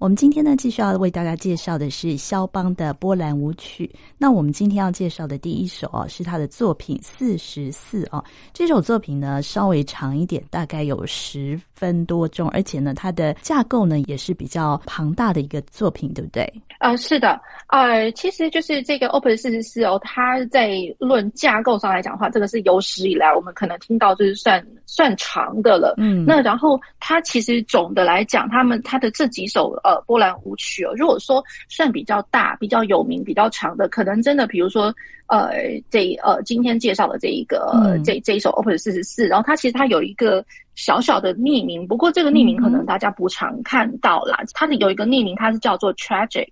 我们今天呢，继续要为大家介绍的是肖邦的波兰舞曲。那我们今天要介绍的第一首哦，是他的作品四十四哦。这首作品呢，稍微长一点，大概有十分多钟，而且呢，它的架构呢也是比较庞大的一个作品，对不对？呃，是的，呃，其实就是这个 Opus 四十四哦，它在论架构上来讲的话，这个是有史以来我们可能听到就是算算长的了。嗯，那然后它其实总的来讲，他们它的这几首呃波兰舞曲哦，如果说算比较大、比较有名、比较长的，可能真的比如说呃这呃今天介绍的这一个、嗯、这这一首 Opus 四十四，然后它其实它有一个小小的匿名，不过这个匿名可能大家不常看到啦。嗯、它的有一个匿名，它是叫做 Tragic。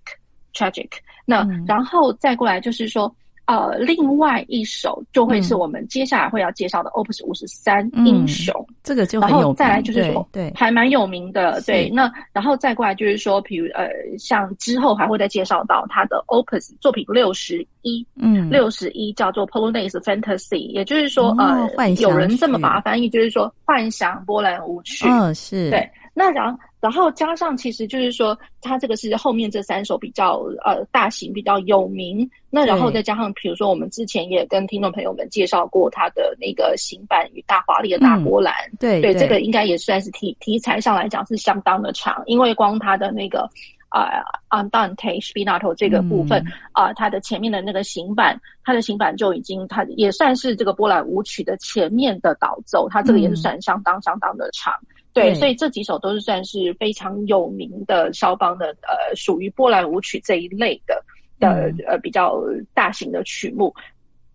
Tragic，那、嗯、然后再过来就是说，呃，另外一首就会是我们接下来会要介绍的 Opus 五十三英雄，嗯、这个就很有名，然后再来就是说，对，对还蛮有名的，对。那然后再过来就是说，比如呃，像之后还会再介绍到他的 Opus 作品六十一，嗯，六十一叫做 Polonaise Fantasy，也就是说，哦、呃，有人这么把它翻译，就是说幻想波兰舞曲，嗯、哦，是。对。那然，然后加上，其实就是说，它这个是后面这三首比较呃大型、比较有名。那然后再加上，比如说我们之前也跟听众朋友们介绍过它的那个行版与大华丽的大波兰。嗯、对对，这个应该也算是题题材上来讲是相当的长，因为光它的那个啊 Andante Spinato 这个部分啊、嗯呃，它的前面的那个行板，它的行板就已经它也算是这个波兰舞曲的前面的导奏，它这个也是算相当相当的长。嗯对，所以这几首都是算是非常有名的肖邦的，呃，属于波兰舞曲这一类的的呃比较大型的曲目。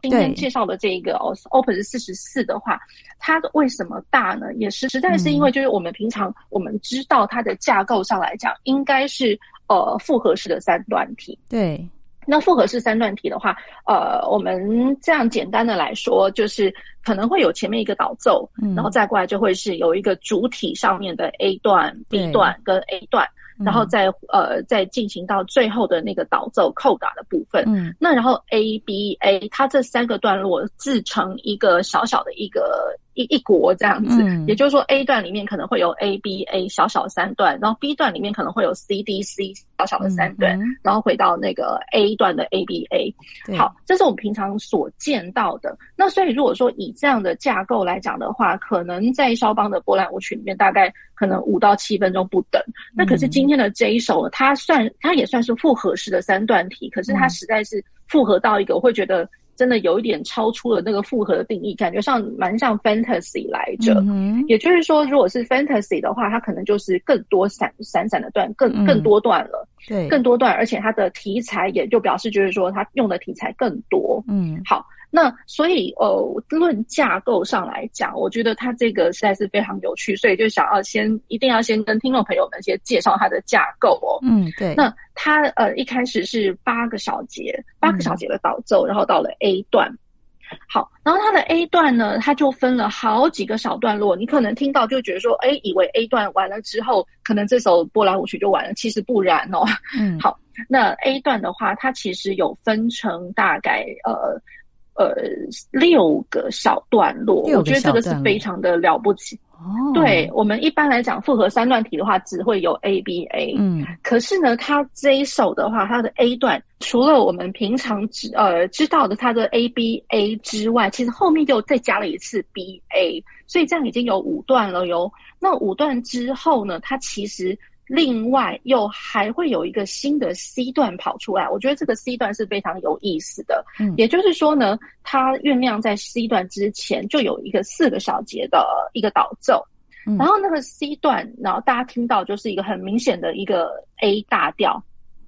今天介绍的这一个 Opus 四十四的话，它为什么大呢？也是实在是因为就是我们平常我们知道它的架构上来讲，应该是呃复合式的三段体。对。那复合式三段体的话，呃，我们这样简单的来说，就是可能会有前面一个导奏，嗯，然后再过来就会是有一个主体上面的 A 段、B 段跟 A 段。然后再呃再进行到最后的那个导奏扣打的部分，嗯，那然后 A B A 它这三个段落自成一个小小的一个一一国这样子，嗯，也就是说 A 段里面可能会有 A B A 小小三段，然后 B 段里面可能会有 C D C 小小的三段，然后回到那个 A 段的 A B A，好，这是我们平常所见到的。那所以如果说以这样的架构来讲的话，可能在肖邦的波兰舞曲里面大概。可能五到七分钟不等。那可是今天的这一首，它算它也算是复合式的三段体，可是它实在是复合到一个，我会觉得真的有一点超出了那个复合的定义，感觉上蛮像 fantasy 来着。嗯、也就是说，如果是 fantasy 的话，它可能就是更多散散散的段，更更多段了。对，更多段，而且它的题材也就表示就是说，它用的题材更多。嗯，好。那所以，呃，论架构上来讲，我觉得它这个实在是非常有趣，所以就想要先一定要先跟听众朋友们先介绍它的架构哦。嗯，对。那它呃一开始是八个小节，八个小节的导奏，嗯，然后到了 A 段。好，然后它的 A 段呢，它就分了好几个小段落。你可能听到就觉得说，哎，以为 A 段完了之后，可能这首波兰舞曲就完了，其实不然哦。嗯，好，那 A 段的话，它其实有分成大概呃。呃，六个小段落，我觉得这个是非常的了不起。哦，对，我们一般来讲复合三段体的话，只会有 A B A。嗯，可是呢，它这一首的话，它的 A 段除了我们平常知呃知道的它的 A B A 之外，其实后面又再加了一次 B A，所以这样已经有五段了哟。那五段之后呢，它其实。另外，又还会有一个新的 C 段跑出来，我觉得这个 C 段是非常有意思的。嗯，也就是说呢，它酝酿在 C 段之前就有一个四个小节的一个导奏，嗯，然后那个 C 段，然后大家听到就是一个很明显的一个 A 大调。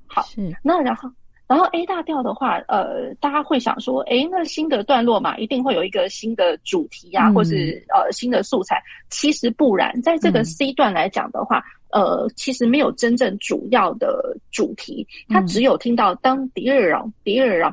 好，是，那然后。然后 A 大调的话，呃，大家会想说，哎，那新的段落嘛，一定会有一个新的主题呀、啊，嗯、或是呃新的素材。其实不然，在这个 C 段来讲的话，嗯、呃，其实没有真正主要的主题，他只有听到当第二让第二让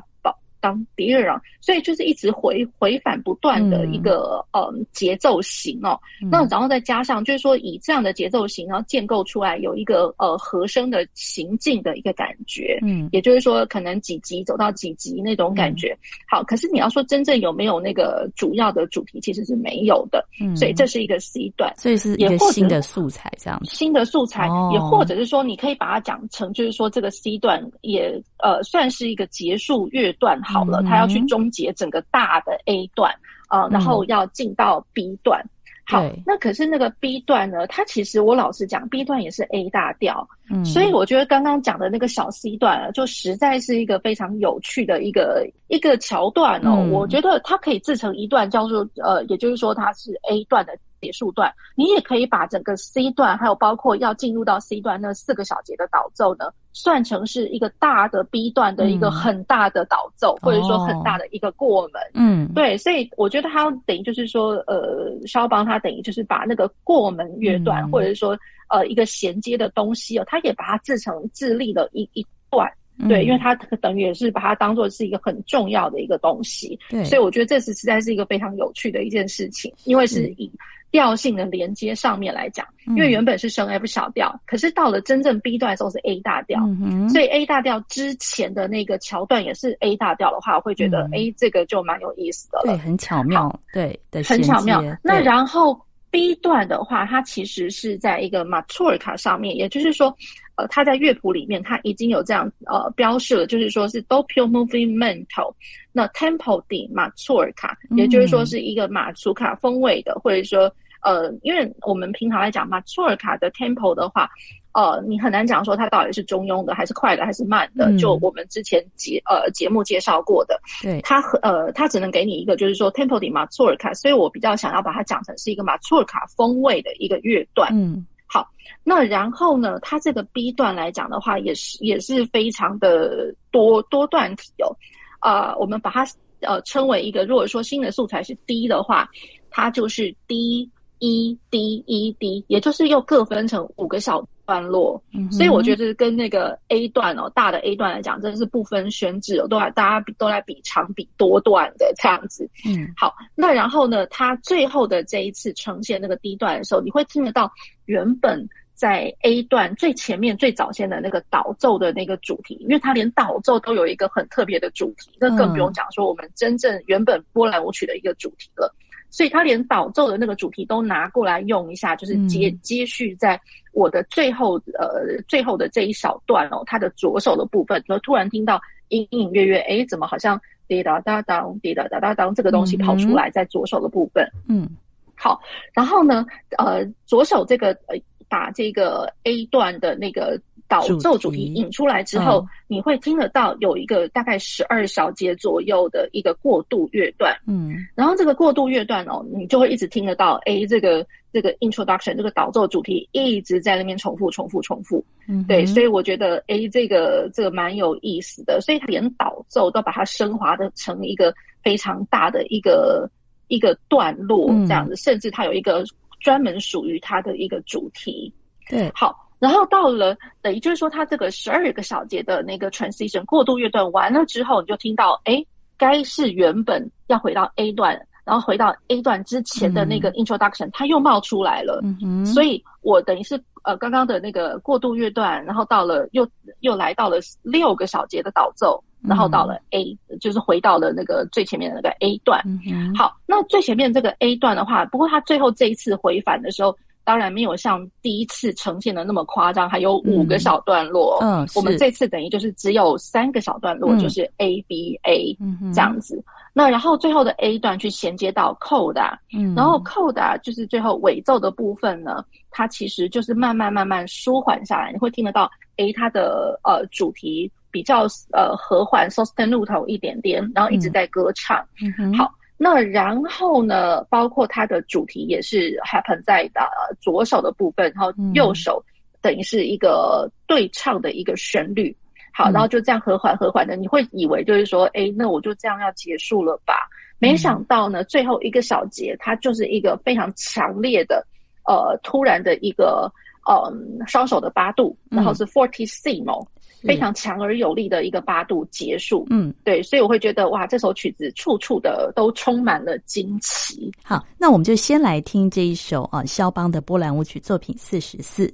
当敌人啊，所以就是一直回回返不断的一个呃节奏型哦。那然后再加上就是说以这样的节奏型，然后建构出来有一个呃和声的行进的一个感觉，嗯，也就是说可能几级走到几级那种感觉。好，可是你要说真正有没有那个主要的主题，其实是没有的。嗯，所以这是一个 C 段，所以是一个新的素材这样。新的素材，也或者是说你可以把它讲成就是说这个 C 段也呃算是一个结束乐段好了，他要去终结整个大的 A 段啊，呃，然后要进到 B 段。好，那可是那个 B 段呢？它其实我老实讲，B 段也是 A 大调，嗯，所以我觉得刚刚讲的那个小 C 段啊，就实在是一个非常有趣的一个一个桥段哦。嗯，我觉得它可以制成一段叫做呃，也就是说它是 A 段的。结束段，你也可以把整个 C 段，还有包括要进入到 C 段那四个小节的导奏呢，算成是一个大的 B 段的一个很大的导奏，嗯、或者说很大的一个过门。嗯，对，所以我觉得他等于就是说，呃，肖邦他等于就是把那个过门乐段，嗯、或者是说呃一个衔接的东西哦，他也把它制成自立的一一段。对，因为他等于也是把它当做是一个很重要的一个东西。对，所以我觉得这是实在是一个非常有趣的一件事情，因为是以。调性的连接上面来讲，因为原本是升 F 小调，嗯、可是到了真正 B 段的时候是 A 大调，嗯、所以 A 大调之前的那个桥段也是 A 大调的话，我会觉得哎，嗯、这个就蛮有意思的了，对，很巧妙，好。对的，很巧妙。那然后 B 段的话，它其实是在一个 Mazurka 上面，也就是说，呃，它在乐谱里面它已经有这样呃标示了，就是说是 Doppio movimento，那 Tempo di Mazurka，也就是说是一个马祖卡风味的，或者说。呃，因为我们平常来讲马祖尔卡的 tempo 的话，呃，你很难讲说它到底是中庸的，还是快的，还是慢的。嗯、就我们之前节呃节目介绍过的，对，它呃它只能给你一个，就是说 tempo 的马祖尔卡，所以我比较想要把它讲成是一个马祖尔卡风味的一个乐段。嗯，好，那然后呢，它这个 B 段来讲的话，也是也是非常的多多段体哦。啊、呃，我们把它呃称为一个，如果说新的素材是 D 的话，它就是 D。E D E D，也就是又各分成五个小段落，嗯、所以我觉得跟那个 A 段哦，大的 A 段来讲，真的是不分轩輊哦，都来大家都来比长比多段的这样子。嗯，好，那然后呢，它最后的这一次呈现那个 D 段的时候，你会听得到原本在 A 段最前面最早先的那个导奏的那个主题，因为它连导奏都有一个很特别的主题，那更不用讲说我们真正原本波兰舞曲的一个主题了。所以他连导奏的那个主题都拿过来用一下，就是接接续在我的最后呃最后的这一小段哦，他的左手的部分，然后突然听到隐隐约约，哎，怎么好像滴答答当滴答答答当这个东西跑出来在左手的部分，嗯，好，然后呢，呃，左手这个呃把这个 A 段的那个。导奏主题引出来之后，嗯、你会听得到有一个大概十二小节左右的一个过渡乐段，嗯，然后这个过渡乐段哦，你就会一直听得到，哎，这个这个 introduction 这个导奏主题一直在那边重复重复重复，嗯，对，所以我觉得，哎，这个这个蛮有意思的，所以他连导奏都把它升华的成一个非常大的一个一个段落这样子，嗯、甚至它有一个专门属于它的一个主题，对，好。然后到了，等于就是说，它这个十二个小节的那个 transition 过渡乐段完了之后，你就听到，哎，该是原本要回到 A 段，然后回到 A 段之前的那个 introduction，、嗯、它又冒出来了。嗯哼。所以我等于是呃刚刚的那个过渡乐段，然后到了又又来到了六个小节的导奏，然后到了 A，、嗯、就是回到了那个最前面的那个 A 段。嗯哼。好，那最前面这个 A 段的话，不过它最后这一次回返的时候。当然没有像第一次呈现的那么夸张，还有五个小段落。嗯，嗯，我们这次等于就是只有三个小段落，嗯、就是 A B A 这样子。嗯、那然后最后的 A 段去衔接到 Coda，嗯，然后 Coda 就是最后尾奏的部分呢，它其实就是慢慢慢慢舒缓下来，你会听得到，A，它的呃主题比较呃和缓，sostenuto 一点点，然后一直在歌唱。嗯哼，好。那然后呢，包括它的主题也是 happen 在的左手的部分，然后右手等于是一个对唱的一个旋律。好，然后就这样和缓和缓的，你会以为就是说，哎，那我就这样要结束了吧？没想到呢，最后一个小节它就是一个非常强烈的，呃，突然的一个呃双手的八度，然后是 fortissimo。非常强而有力的一个八度结束。嗯，对，所以我会觉得哇，这首曲子处处的都充满了惊奇。好，那我们就先来听这一首啊，肖邦的波兰舞曲作品四十四。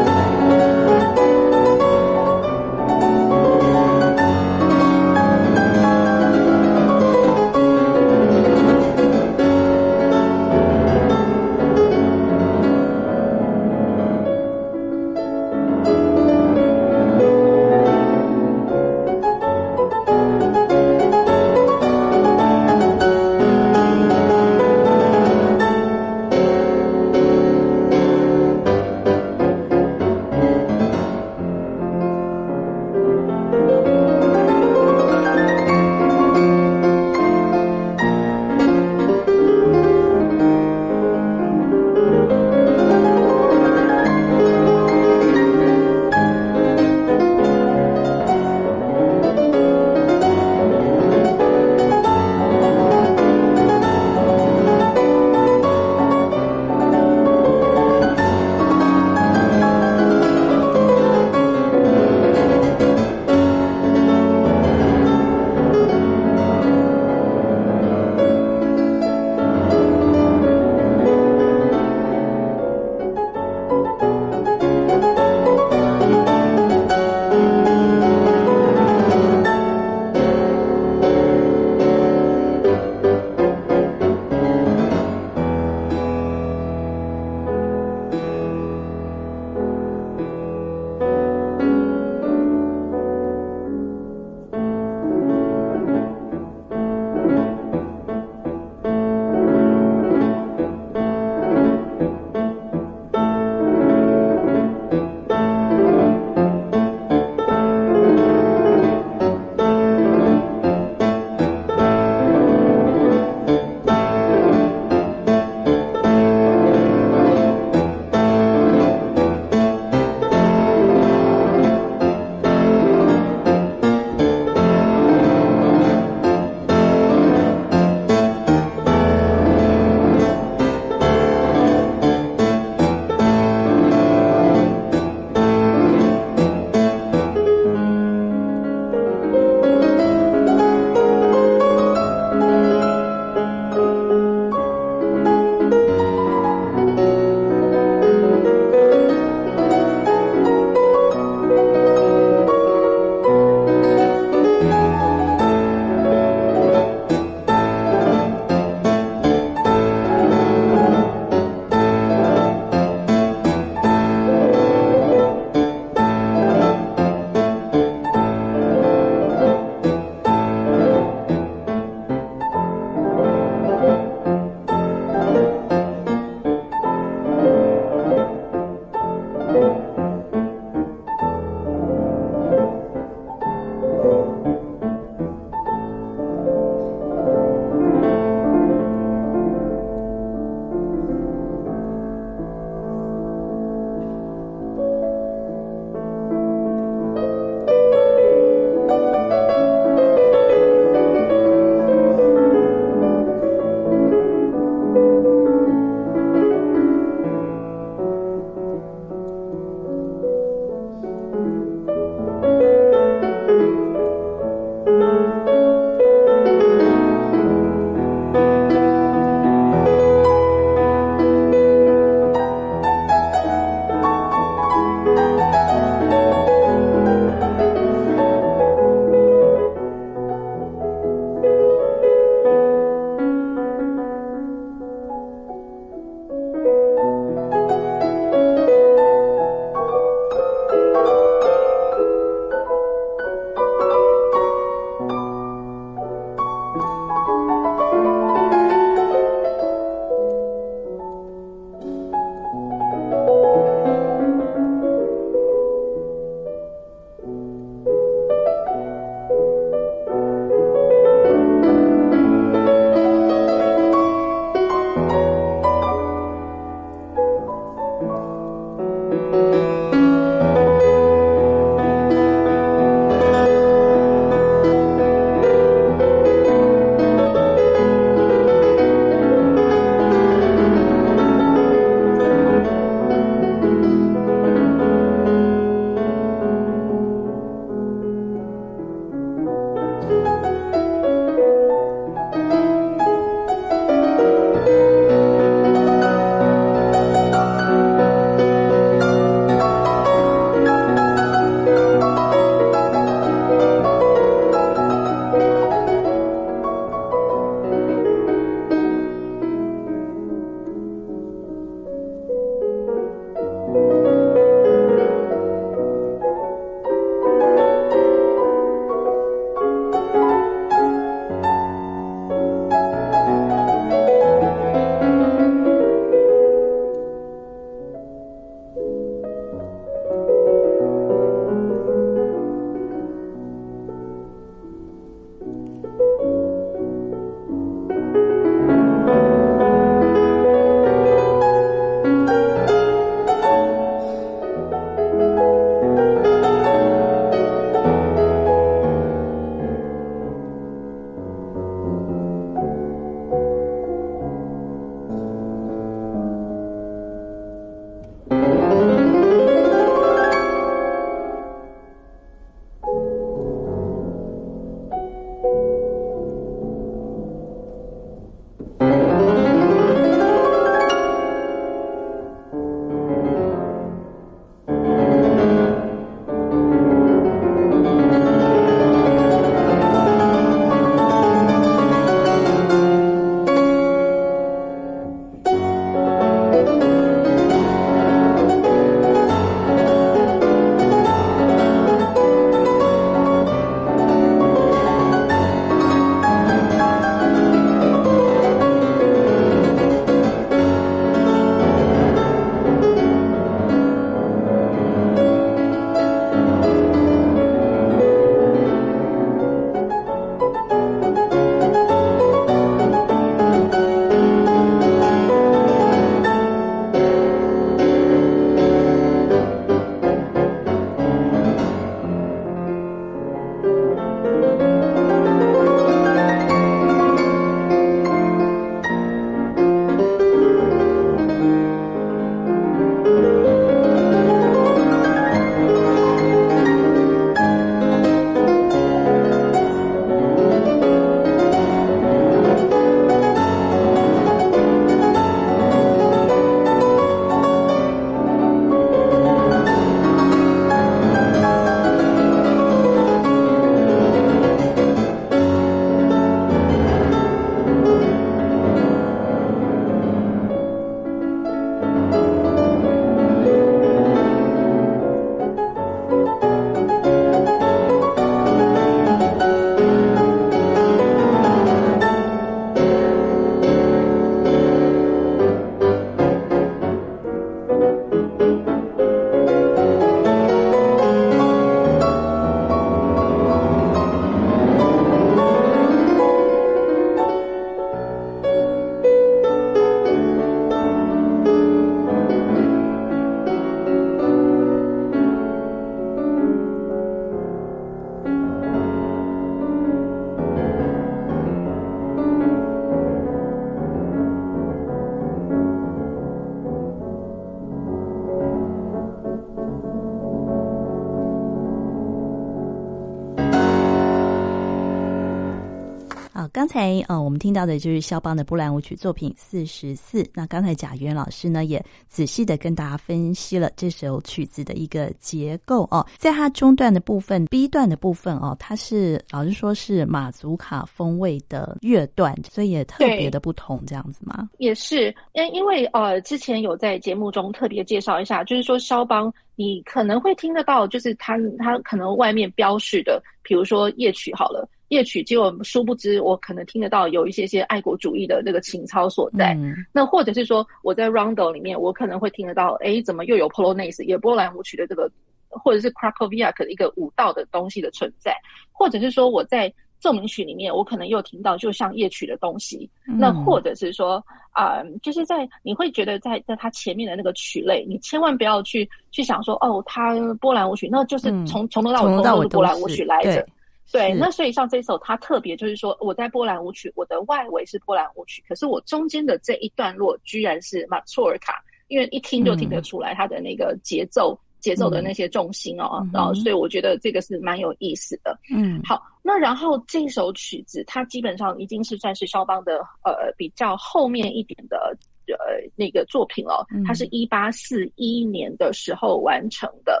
才呃，我们听到的就是肖邦的波兰舞曲作品四十四。那刚才贾元老师呢，也仔细的跟大家分析了这首曲子的一个结构哦。在它中段的部分，B 段的部分哦，它是老实说是马祖卡风味的乐段，所以也特别的不同，这样子吗？也是，因因为呃，之前有在节目中特别介绍一下，就是说肖邦，你可能会听得到，就是他他可能外面标示的，比如说夜曲好了。夜曲，结果殊不知，我可能听得到有一些些爱国主义的这个情操所在。嗯、那或者是说，我在 Rondo 里面，我可能会听得到，哎，怎么又有 Polonaise，也波兰舞曲的这个，或者是 Krakowiak 的一个舞蹈的东西的存在。或者是说，我在奏鸣曲里面，我可能又听到就像夜曲的东西。嗯、那或者是说，啊、呃，就是在你会觉得在在它前面的那个曲类，你千万不要去去想说，哦，它波兰舞曲，那就是从从头到尾都是波兰舞曲来着。对，那所以像这首，它特别就是说，我在波兰舞曲，我的外围是波兰舞曲，可是我中间的这一段落居然是马祖尔卡，因为一听就听得出来它的那个节奏、嗯、节奏的那些重心哦，嗯、然后所以我觉得这个是蛮有意思的。嗯，好，那然后这首曲子它基本上已经是算是肖邦的呃比较后面一点的呃那个作品了，它是一八四一年的时候完成的。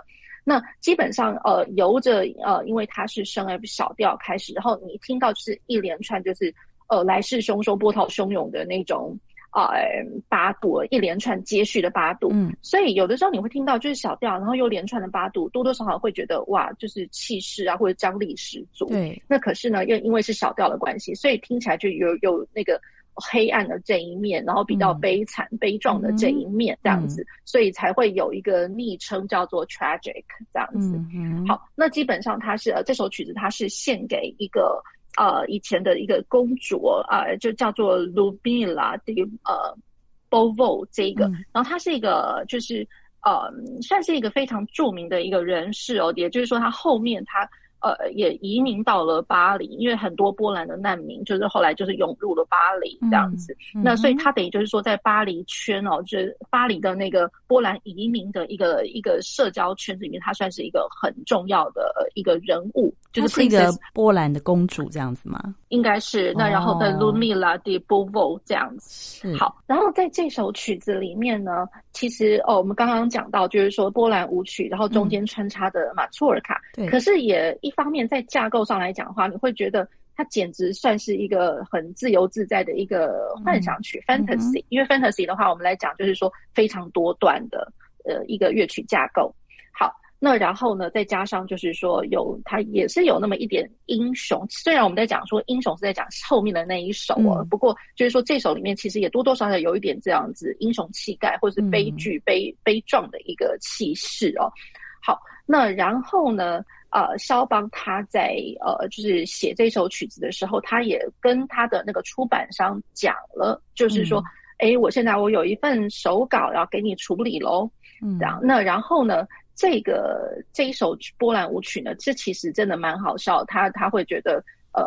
那基本上，呃，由着呃，因为它是升 F 小调开始，然后你听到就是一连串就是呃来势汹汹、波涛汹涌的那种呃八度，一连串接续的八度。嗯，所以有的时候你会听到就是小调，然后又连串的八度，多多少少会觉得哇，就是气势啊或者张力十足。对。那可是呢，又因为是小调的关系，所以听起来就有有那个。黑暗的这一面，然后比较悲惨、嗯、悲壮的这一面，这样子，嗯、所以才会有一个昵称叫做 tragic 这样子。嗯、好，那基本上它是呃这首曲子，它是献给一个呃以前的一个公主啊、呃，就叫做 Ludmila 的呃 Bourbon 这一个，嗯、然后它是一个就是呃算是一个非常著名的一个人士哦，也就是说他后面他。呃，也移民到了巴黎，因为很多波兰的难民就是后来就是涌入了巴黎这样子。嗯嗯、那所以他等于就是说，在巴黎圈哦，就是巴黎的那个波兰移民的一个一个社交圈子里面，他算是一个很重要的一个人物。就是一个波兰的公主这样子吗？应该是。那然后的 Ludmila de Beauvau 这样子。是好，然后在这首曲子里面呢，其实哦，我们刚刚讲到就是说波兰舞曲，然后中间穿插的马祖尔卡。对、嗯。可是也一方面在架构上来讲的话，你会觉得它简直算是一个很自由自在的一个幻想曲、嗯、（fantasy）。因为 fantasy 的话，我们来讲就是说非常多段的呃一个乐曲架构。那然后呢，再加上就是说有他也是有那么一点英雄，虽然我们在讲说英雄是在讲后面的那一首啊，嗯、不过就是说这首里面其实也多多少少有一点这样子英雄气概或者是悲剧、嗯、悲悲壮的一个气势哦。好，那然后呢，呃，肖邦他在呃就是写这首曲子的时候，他也跟他的那个出版商讲了，就是说，哎、嗯，我现在我有一份手稿要给你处理喽，嗯，那然后呢？这个这一首波兰舞曲呢，这其实真的蛮好笑。他他会觉得，呃，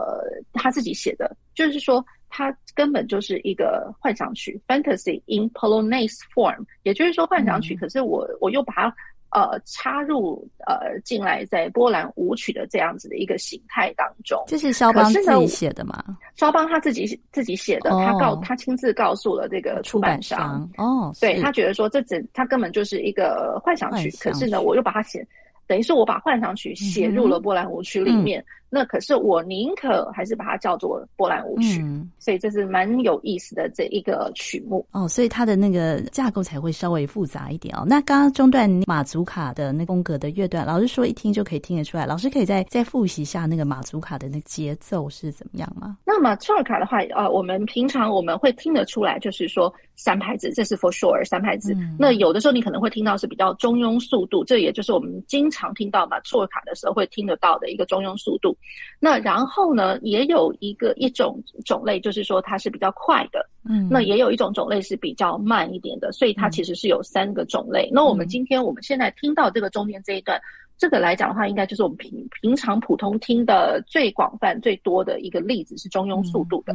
他自己写的，就是说，他根本就是一个幻想曲 （fantasy in Polonaise form），也就是说幻想曲。嗯、可是我我又把它。呃，插入呃进来，在波兰舞曲的这样子的一个形态当中，这是肖邦自己写的吗？肖邦他自己自己写的，哦、他告他亲自告诉了这个出版商，哦，对他觉得说这整他根本就是一个幻想曲，想曲可是呢，我又把它写，等于是我把幻想曲写入了波兰舞曲里面。嗯那可是我宁可还是把它叫做波兰舞曲，嗯、所以这是蛮有意思的这一个曲目哦。所以它的那个架构才会稍微复杂一点哦。那刚刚中段马祖卡的那风格的乐段，老师说一听就可以听得出来。老师可以再再复习一下那个马祖卡的那个节奏是怎么样吗？那马祖尔卡的话，呃，我们平常我们会听得出来，就是说三拍子，这是 for sure 三拍子。嗯、那有的时候你可能会听到是比较中庸速度，这也就是我们经常听到马祖尔卡的时候会听得到的一个中庸速度。那然后呢，也有一个一种种类，就是说它是比较快的，嗯，那也有一种种类是比较慢一点的，所以它其实是有三个种类。嗯、那我们今天我们现在听到这个中间这一段，嗯、这个来讲的话，应该就是我们平平常普通听的最广泛最多的一个例子是中庸速度的。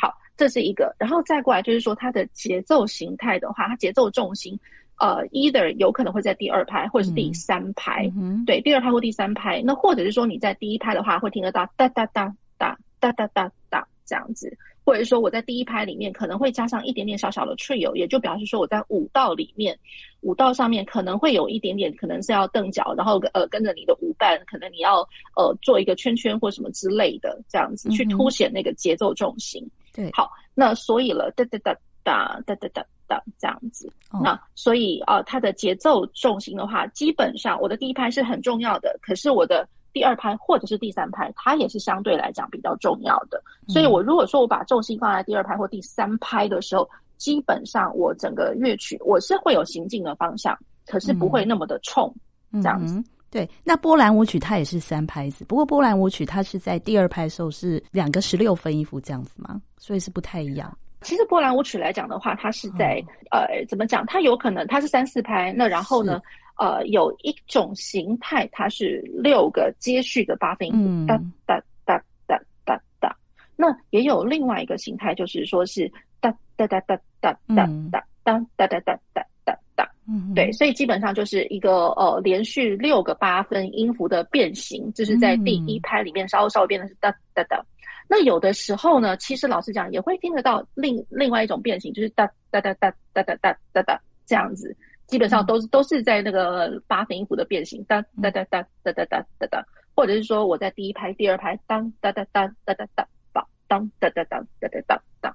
好，这是一个，然后再过来就是说它的节奏形态的话，它节奏重心。呃，either 有可能会在第二拍或者是第三拍，嗯、对，第二拍或第三拍。那或者是说你在第一拍的话，会听得到哒哒哒哒哒哒哒哒这样子，或者说我在第一拍里面可能会加上一点点小小的 trio，也就表示说我在舞蹈里面，舞蹈上面可能会有一点点，可能是要蹬脚，然后呃跟着你的舞伴，可能你要呃做一个圈圈或什么之类的，这样子去凸显那个节奏重心。对，好，那所以了，哒哒哒哒哒哒哒哒这样子，那所以啊，它的节奏重心的话，基本上我的第一拍是很重要的，可是我的。第二拍或者是第三拍，它也是相对来讲比较重要的。所以，我如果说我把重心放在第二拍或第三拍的时候，基本上我整个乐曲我是会有行进的方向，可是不会那么的冲，这样子。对，那波兰舞曲它也是三拍子，不过波兰舞曲它是在第二拍的时候是两个十六分音符这样子嘛，所以是不太一样。其实波兰舞曲来讲的话，它是在呃怎么讲？它有可能它是三四拍，那然后呢？呃，有一种形态，它是六个接续的八分音符，哒哒哒哒哒哒。那也有另外一个形态，就是说是哒哒哒哒哒哒哒哒哒哒哒哒哒哒。嗯，对，所以基本上就是一个呃连续六个八分音符的变形，就是在第一拍里面稍微稍微变的是哒哒哒。那有的时候呢，其实老实讲也会听得到另另外一种变形，就是哒哒哒哒哒哒哒哒哒这样子。基本上都是都是在那个八分音符的变形，当哒哒哒哒哒哒哒哒，或者是说我在第一拍、第二拍，当哒哒哒哒哒哒哒，当哒哒哒哒哒哒哒，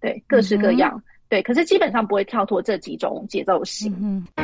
对，各式各样，对，可是基本上不会跳脱这几种节奏型。接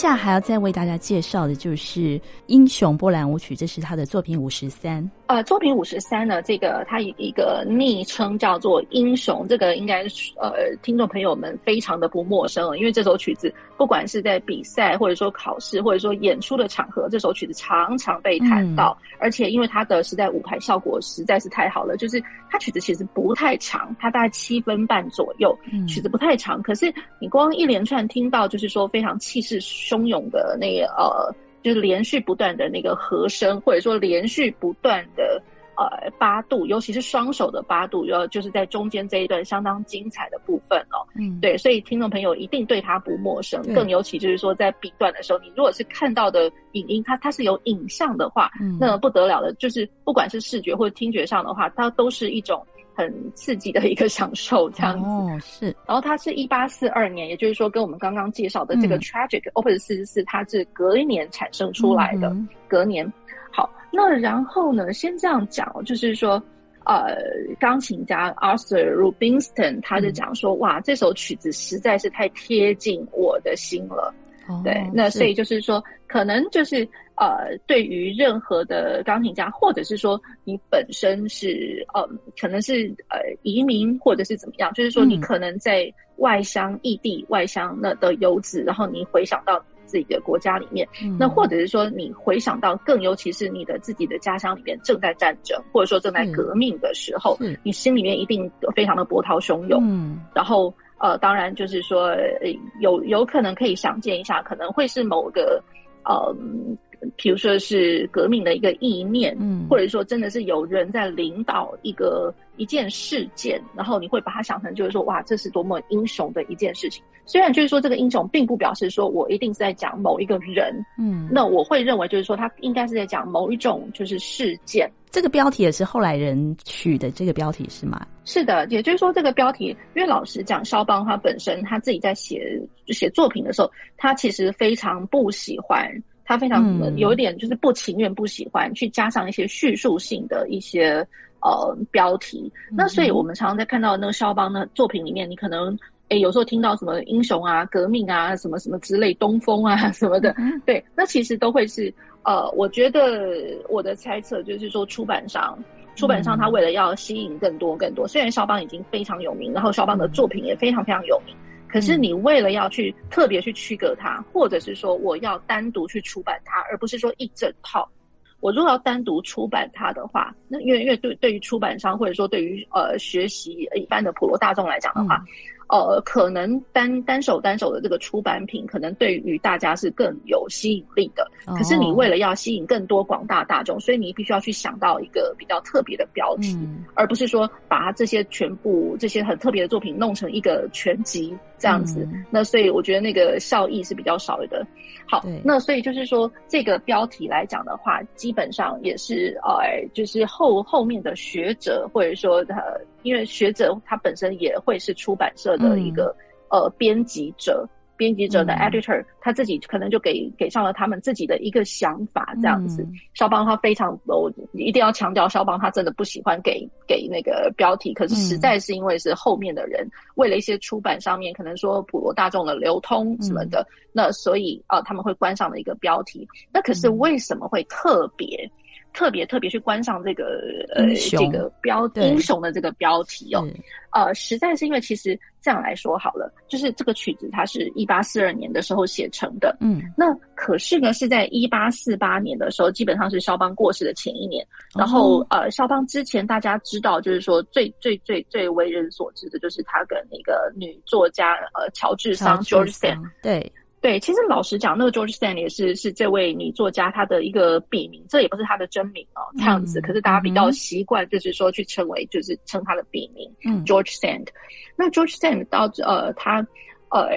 下还要再为大家介绍的就是《英雄波兰舞曲》，这是他的作品五十三。呃，作品五十三呢，这个它有一个昵称叫做《英雄》，这个应该呃听众朋友们非常的不陌生了，因为这首曲子不管是在比赛或者说考试或者说演出的场合，这首曲子常常被弹到，嗯、而且因为它的实在舞台效果实在是太好了，就是它曲子其实不太长，它大概七分半左右，嗯、曲子不太长，可是你光一连串听到就是说非常气势汹涌的那个呃。就是连续不断的那个和声，或者说连续不断的呃八度，尤其是双手的八度，要就是在中间这一段相当精彩的部分哦。嗯，对，所以听众朋友一定对它不陌生，更尤其就是说在 B 段的时候，你如果是看到的影音，它它是有影像的话，嗯，那不得了的，就是不管是视觉或者听觉上的话，它都是一种。很刺激的一个享受，这样子。哦，是。然后它是一八四二年，也就是说，跟我们刚刚介绍的这个 Tragic Opus 四十四，它是隔一年产生出来的。嗯、隔年。好，那然后呢，先这样讲，就是说，呃，钢琴家 Arthur Rubinstein 他就讲说，嗯、哇，这首曲子实在是太贴近我的心了。哦、对，那所以就是说，是可能就是。呃，对于任何的钢琴家，或者是说你本身是呃，可能是呃移民，或者是怎么样，就是说你可能在外乡异地、外乡那的游子，然后你回想到自己的国家里面，嗯、那或者是说你回想到更尤其是你的自己的家乡里面正在战争，或者说正在革命的时候，你心里面一定非常的波涛汹涌。嗯，然后呃，当然就是说有有可能可以想见一下，可能会是某个呃。比如说是革命的一个意念，嗯，或者说真的是有人在领导一个一件事件，然后你会把它想成就是说，哇，这是多么英雄的一件事情。虽然就是说这个英雄并不表示说我一定是在讲某一个人，嗯，那我会认为就是说他应该是在讲某一种就是事件。这个标题也是后来人取的，这个标题是吗？是的，也就是说这个标题，因为老实讲，肖邦他本身他自己在写写作品的时候，他其实非常不喜欢。他非常有一点就是不情愿、不喜欢去加上一些叙述性的一些呃标题。那所以我们常常在看到那个肖邦的作品里面，你可能哎，有时候听到什么英雄啊、革命啊、什么什么之类、东风啊 什么的，对，那其实都会是呃，我觉得我的猜测就是说，出版商，出版商他为了要吸引更多更多，虽然肖邦已经非常有名，然后肖邦的作品也非常非常有名，可是你为了要去特别去区隔它，或者是说我要单独去出版它，而不是说一整套。我如果要单独出版它的话，那因为因为对对于出版商或者说对于呃学习一般的普罗大众来讲的话。嗯呃，可能单单手单手的这个出版品，可能对于大家是更有吸引力的。可是你为了要吸引更多广大大众，所以你必须要去想到一个比较特别的标题，嗯、而不是说把这些全部这些很特别的作品弄成一个全集这样子。嗯、那所以我觉得那个效益是比较少的。好，那所以就是说这个标题来讲的话，基本上也是呃，就是后后面的学者或者说呃。因为学者他本身也会是出版社的一个、嗯、呃编辑者，编辑者的 editor，、嗯、他自己可能就给给上了他们自己的一个想法这样子。肖邦、嗯、他非常，我一定要强调，肖邦他真的不喜欢给给那个标题，可是实在是因为是后面的人、嗯、为了一些出版上面可能说普罗大众的流通什么的，嗯、那所以啊、呃、他们会关上的一个标题。那可是为什么会特别？特别特别去观赏这个呃这个标英雄的这个标题哦，呃，实在是因为其实这样来说好了，就是这个曲子它是一八四二年的时候写成的，嗯，那可是呢是在一八四八年的时候，基本上是肖邦过世的前一年，然后、嗯、呃，肖邦之前大家知道就是说最最最最为人所知的就是他跟那个女作家呃乔治桑 George Sand 对。对，其实老实讲，那个 George Sand 也是是这位女作家她的一个笔名，这也不是她的真名哦，这样子。嗯、可是大家比较习惯，就是说去称为，就是称她的笔名，嗯，George Sand。那 George Sand 到呃，他呃，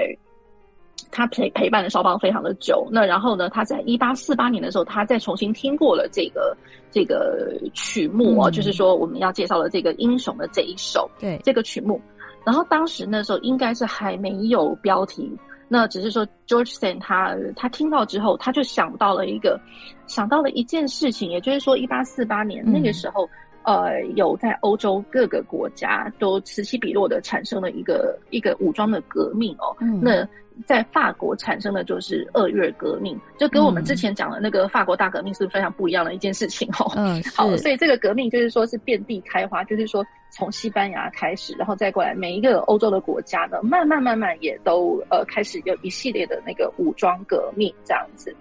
他陪陪伴了肖邦非常的久。那然后呢，他在一八四八年的时候，他再重新听过了这个这个曲目哦，嗯、就是说我们要介绍的这个英雄的这一首，对，这个曲目。然后当时那时候应该是还没有标题。那只是说，George Sand 他他听到之后，他就想到了一个，想到了一件事情，也就是说，一八四八年那个时候，嗯、呃，有在欧洲各个国家都此起彼落的产生了一个一个武装的革命哦。嗯、那在法国产生的就是二月革命，就跟我们之前讲的那个法国大革命是非常不一样的一件事情哦。嗯，好，所以这个革命就是说是遍地开花，就是说。从西班牙开始，然后再过来，每一个欧洲的国家呢，慢慢慢慢也都呃开始有一系列的那个武装革命这样子。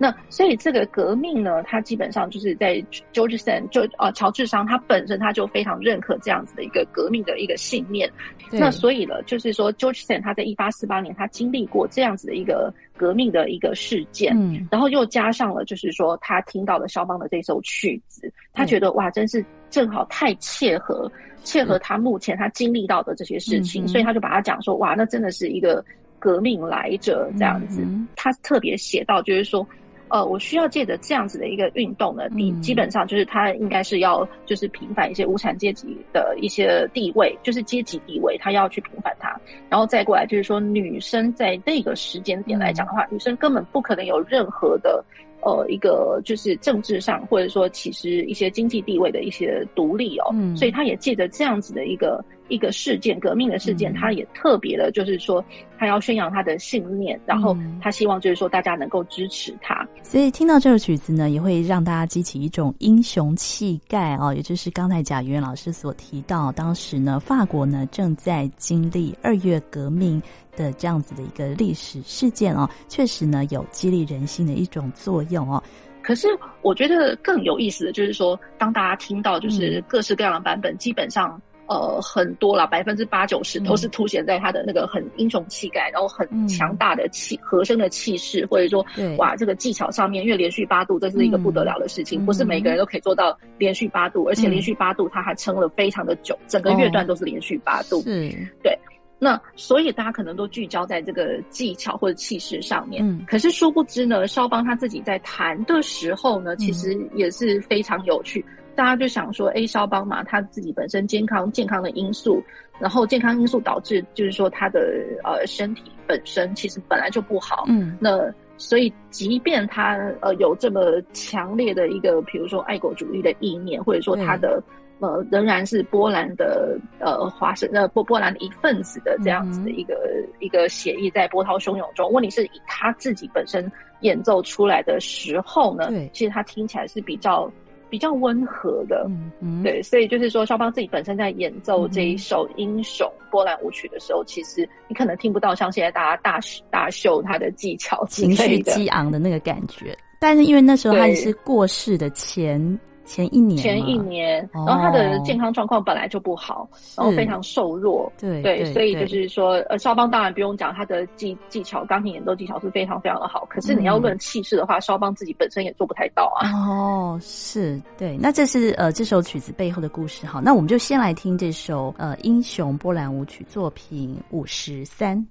那所以这个革命呢，它基本上就是在 George Sand 就呃乔治商他本身他就非常认可这样子的一个革命的一个信念。那所以呢，就是说 George Sand 他在一八四八年他经历过这样子的一个革命的一个事件，嗯，然后又加上了就是说他听到了肖邦的这首曲子，他觉得哇，真是正好太切合。切合他目前他经历到的这些事情，嗯、所以他就把他讲说，哇，那真的是一个革命来者这样子。嗯、他特别写到，就是说，呃，我需要借着这样子的一个运动呢，基、嗯、基本上就是他应该是要就是平反一些无产阶级的一些地位，就是阶级地位，他要去平反它。然后再过来就是说，女生在那个时间点来讲的话，嗯、女生根本不可能有任何的。呃，一个就是政治上，或者说其实一些经济地位的一些独立哦，嗯，所以他也借着这样子的一个一个事件，革命的事件，他也特别的，就是说他要宣扬他的信念，然后他希望就是说大家能够支持他。所以听到这首曲子呢，也会让大家激起一种英雄气概哦，也就是刚才贾元老师所提到，当时呢，法国呢正在经历二月革命。的这样子的一个历史事件哦，确实呢有激励人心的一种作用哦。可是我觉得更有意思的就是说，当大家听到就是各式各样的版本，嗯、基本上呃很多啦，百分之八九十都是凸显在他的那个很英雄气概，然后很强大的气、嗯、和声的气势，或者说对。哇这个技巧上面，因为连续八度这是一个不得了的事情，嗯、不是每个人都可以做到连续八度，嗯、而且连续八度他还撑了非常的久，整个乐段都是连续八度，是、哦，对。那所以大家可能都聚焦在这个技巧或者气势上面，嗯，可是殊不知呢，肖邦他自己在弹的时候呢，其实也是非常有趣。嗯、大家就想说，哎，肖邦嘛，他自己本身健康健康的因素，然后健康因素导致就是说他的呃身体本身其实本来就不好，嗯，那所以即便他呃有这么强烈的一个，比如说爱国主义的意念，或者说他的。呃，仍然是波兰的呃华盛呃波波兰的一份子的这样子的一个、嗯、一个协议，在波涛汹涌中，问题是以他自己本身演奏出来的时候呢，对，其实他听起来是比较比较温和的，嗯嗯，对，所以就是说，肖邦自己本身在演奏这一首英雄波兰舞曲的时候，嗯、其实你可能听不到像现在大家大大秀他的技巧、情绪激昂的那个感觉。但是因为那时候他也是过世的前前一年，前一年，然后他的健康状况本来就不好，然后非常瘦弱，对对，所以就是说，呃，肖邦当然不用讲，他的技技巧，钢琴演奏技巧是非常非常的好。可是你要论气势的话，肖邦自己本身也做不太到啊。哦，是对，那这是呃这首曲子背后的故事。好，那我们就先来听这首呃英雄波兰舞曲作品五十三。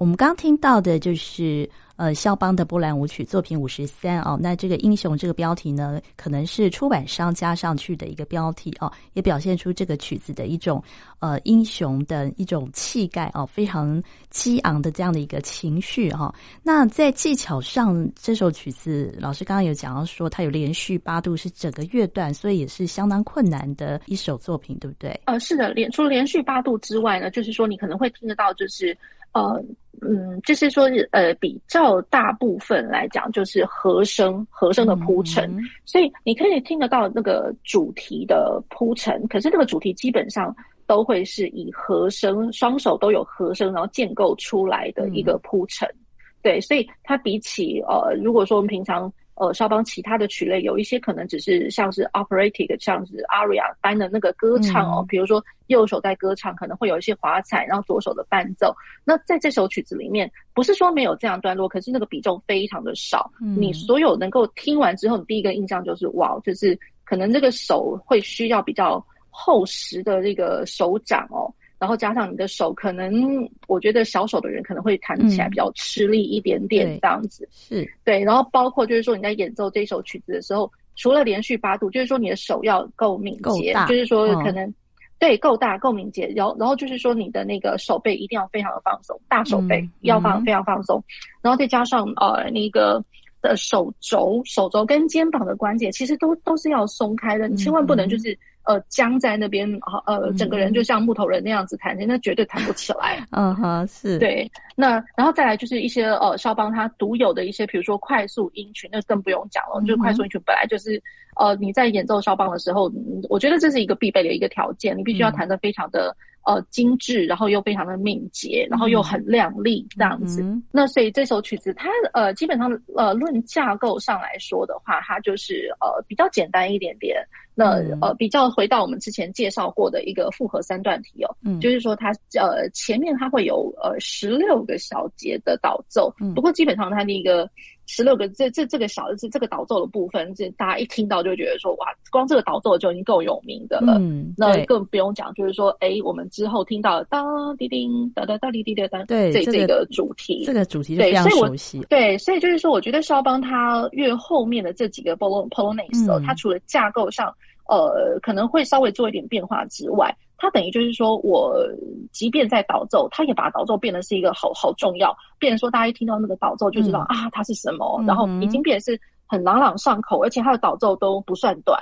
我们刚听到的就是。呃，肖邦的波兰舞曲作品五十三哦，那这个英雄这个标题呢，可能是出版商加上去的一个标题哦，也表现出这个曲子的一种呃英雄的一种气概哦，非常激昂的这样的一个情绪哈、那在技巧上，这首曲子老师刚刚有讲到说，它有连续八度是整个乐段，所以也是相当困难的一首作品，对不对？呃，是的，连除了连续八度之外呢，就是说你可能会听得到，就是。呃，嗯，就是说，呃，比较大部分来讲，就是和声，和声的铺陈，嗯，所以你可以听得到那个主题的铺陈。可是那个主题基本上都会是以和声，双手都有和声，然后建构出来的一个铺陈。嗯。对，所以它比起呃，如果说我们平常。呃，肖邦其他的曲类有一些可能只是像是 operatic，像是 aria 般的那个歌唱哦，嗯、比如说右手在歌唱，可能会有一些华彩，然后左手的伴奏。那在这首曲子里面，不是说没有这样段落，可是那个比重非常的少。嗯、你所有能够听完之后，你第一个印象就是哇，就是可能这个手会需要比较厚实的这个手掌哦。然后加上你的手，可能我觉得小手的人可能会弹起来比较吃力一点点，这样子、嗯、是对。然后包括就是说你在演奏这首曲子的时候，除了连续八度，就是说你的手要够敏捷，就是说可能、哦、对够大够敏捷。然后然后就是说你的那个手背一定要非常的放松，大手背要放、嗯、非常放松。然后再加上呃那个的手肘、手肘跟肩膀的关节，其实都都是要松开的，你千万不能就是。呃，僵在那边，呃，整个人就像木头人那样子弹，那、嗯、绝对弹不起来。嗯哼，是对。那然后再来就是一些呃，肖邦他独有的一些，比如说快速音群，那更不用讲了。嗯、就是快速音群本来就是呃，你在演奏肖邦的时候，我觉得这是一个必备的一个条件，你必须要弹得非常的。呃，精致，然后又非常的敏捷，然后又很亮丽，这样子。嗯、那所以这首曲子，它呃，基本上呃，论架构上来说的话，它就是呃比较简单一点点。那呃，比较回到我们之前介绍过的一个复合三段体哦，嗯、就是说它呃前面它会有呃十六个小节的导奏，嗯、不过基本上它那个。十六个这这这个小的这这个导奏的部分，这大家一听到就觉得说哇，光这个导奏就已经够有名的了。嗯，那更不用讲，就是说，哎，我们之后听到当滴叮哒哒哒滴滴哒哒，对，这这个主题，这个主题就非常熟悉。对，所以就是说，我觉得肖邦他越后面的这几个 Polonaise，他除了架构上呃可能会稍微做一点变化之外。它等于就是说，我即便在导奏，它也把导奏变得是一个好好重要，变成说大家一听到那个导奏就知道、嗯、啊，它是什么，嗯、然后已经变得是很朗朗上口，而且它的导奏都不算短，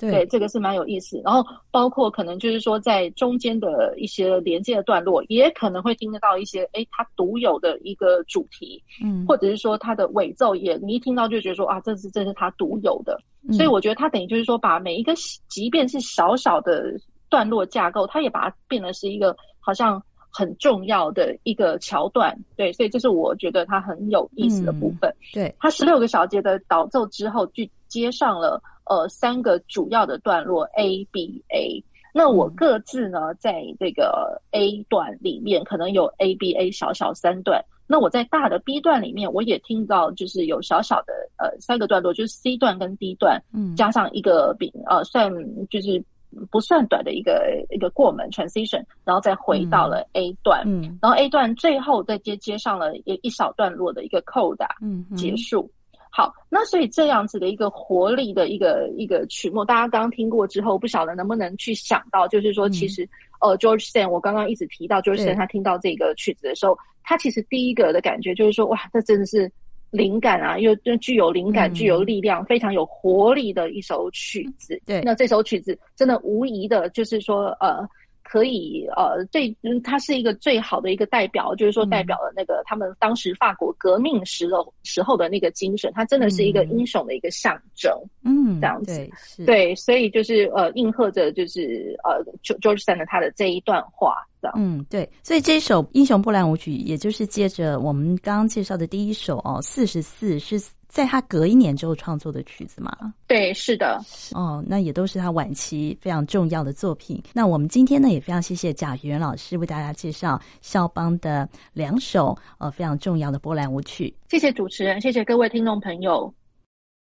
对，对，这个是蛮有意思。然后包括可能就是说，在中间的一些连接的段落，也可能会听得到一些，哎，它独有的一个主题，嗯，或者是说它的尾奏也，你一听到就觉得说啊，这是这是它独有的，嗯、所以我觉得它等于就是说，把每一个即便是小小的。段落架构，它也把它变得是一个好像很重要的一个桥段，对，所以这是我觉得它很有意思的部分。嗯、对，它十六个小节的导奏之后，就接上了呃三个主要的段落 A B A。那我各自呢，在这个 A 段里面可能有 A B A 小小三段，那我在大的 B 段里面，我也听到就是有小小的呃三个段落，就是 C 段跟 D 段，嗯，加上一个比呃算就是。不算短的一个一个过门 transition，然后再回到了 A 段，嗯，嗯，然后 A 段最后再接接上了一一小段落的一个 coda，嗯，结束。好，那所以这样子的一个活力的一个一个曲目，大家刚刚听过之后，不晓得能不能去想到，就是说，其实、嗯、呃，George Sand，我刚刚一直提到 George Sand，他听到这个曲子的时候，他其实第一个的感觉就是说，哇，这真的是。灵感啊，又具有灵感、具有力量、嗯、非常有活力的一首曲子。对，那这首曲子真的无疑的，就是说，呃，可以，呃，最，它是一个最好的一个代表，就是说，代表了那个他们当时法国革命时的时候的那个精神，它真的是一个英雄的一个象征。嗯，这样子，对，对，所以就是呃，应和着就是呃，George Sand 他的这一段话。嗯，对，所以这一首英雄波兰舞曲，也就是接着我们刚刚介绍的第一首哦，四十四是在他隔一年之后创作的曲子嘛？对，是的。哦，那也都是他晚期非常重要的作品。那我们今天呢，也非常谢谢贾元老师为大家介绍肖邦的两首呃非常重要的波兰舞曲。谢谢主持人，谢谢各位听众朋友。